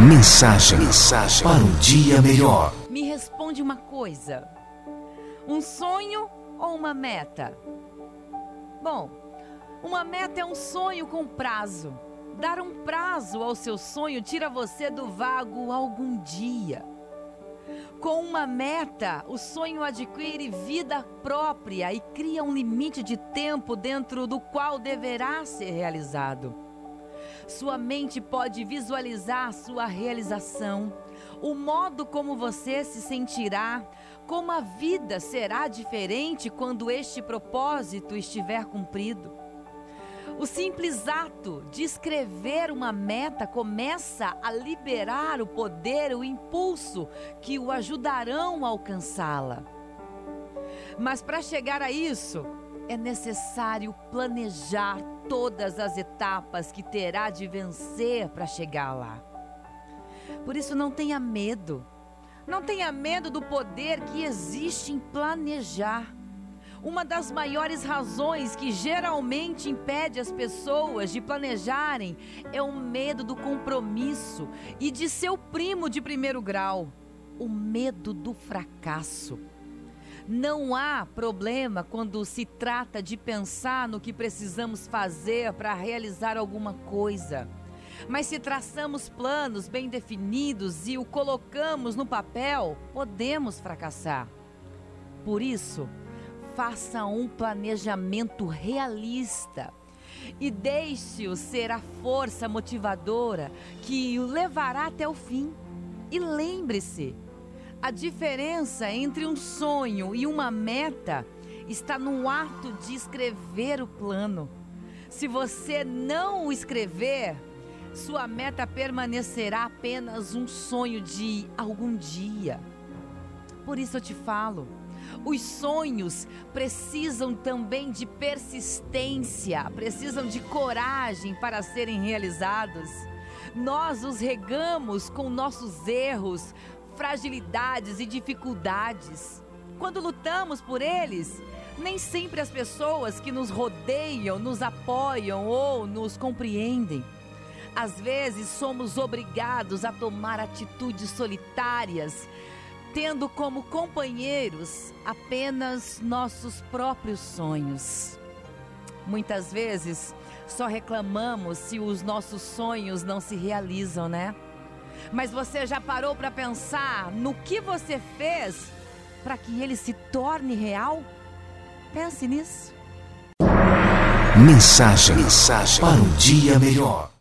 Mensagem, mensagem para um dia melhor. Me responde uma coisa: um sonho ou uma meta? Bom, uma meta é um sonho com prazo. Dar um prazo ao seu sonho tira você do vago algum dia. Com uma meta, o sonho adquire vida própria e cria um limite de tempo dentro do qual deverá ser realizado. Sua mente pode visualizar sua realização, o modo como você se sentirá, como a vida será diferente quando este propósito estiver cumprido. O simples ato de escrever uma meta começa a liberar o poder, o impulso que o ajudarão a alcançá-la. Mas para chegar a isso, é necessário planejar todas as etapas que terá de vencer para chegar lá. Por isso, não tenha medo. Não tenha medo do poder que existe em planejar. Uma das maiores razões que geralmente impede as pessoas de planejarem é o medo do compromisso e de seu primo de primeiro grau, o medo do fracasso. Não há problema quando se trata de pensar no que precisamos fazer para realizar alguma coisa. Mas se traçamos planos bem definidos e o colocamos no papel, podemos fracassar. Por isso, faça um planejamento realista e deixe-o ser a força motivadora que o levará até o fim. E lembre-se, a diferença entre um sonho e uma meta está no ato de escrever o plano. Se você não o escrever, sua meta permanecerá apenas um sonho de algum dia. Por isso eu te falo, os sonhos precisam também de persistência, precisam de coragem para serem realizados. Nós os regamos com nossos erros, fragilidades e dificuldades. Quando lutamos por eles, nem sempre as pessoas que nos rodeiam nos apoiam ou nos compreendem. Às vezes somos obrigados a tomar atitudes solitárias, tendo como companheiros apenas nossos próprios sonhos. Muitas vezes só reclamamos se os nossos sonhos não se realizam, né? Mas você já parou para pensar no que você fez para que ele se torne real? Pense nisso. Mensagem, mensagem para um dia melhor.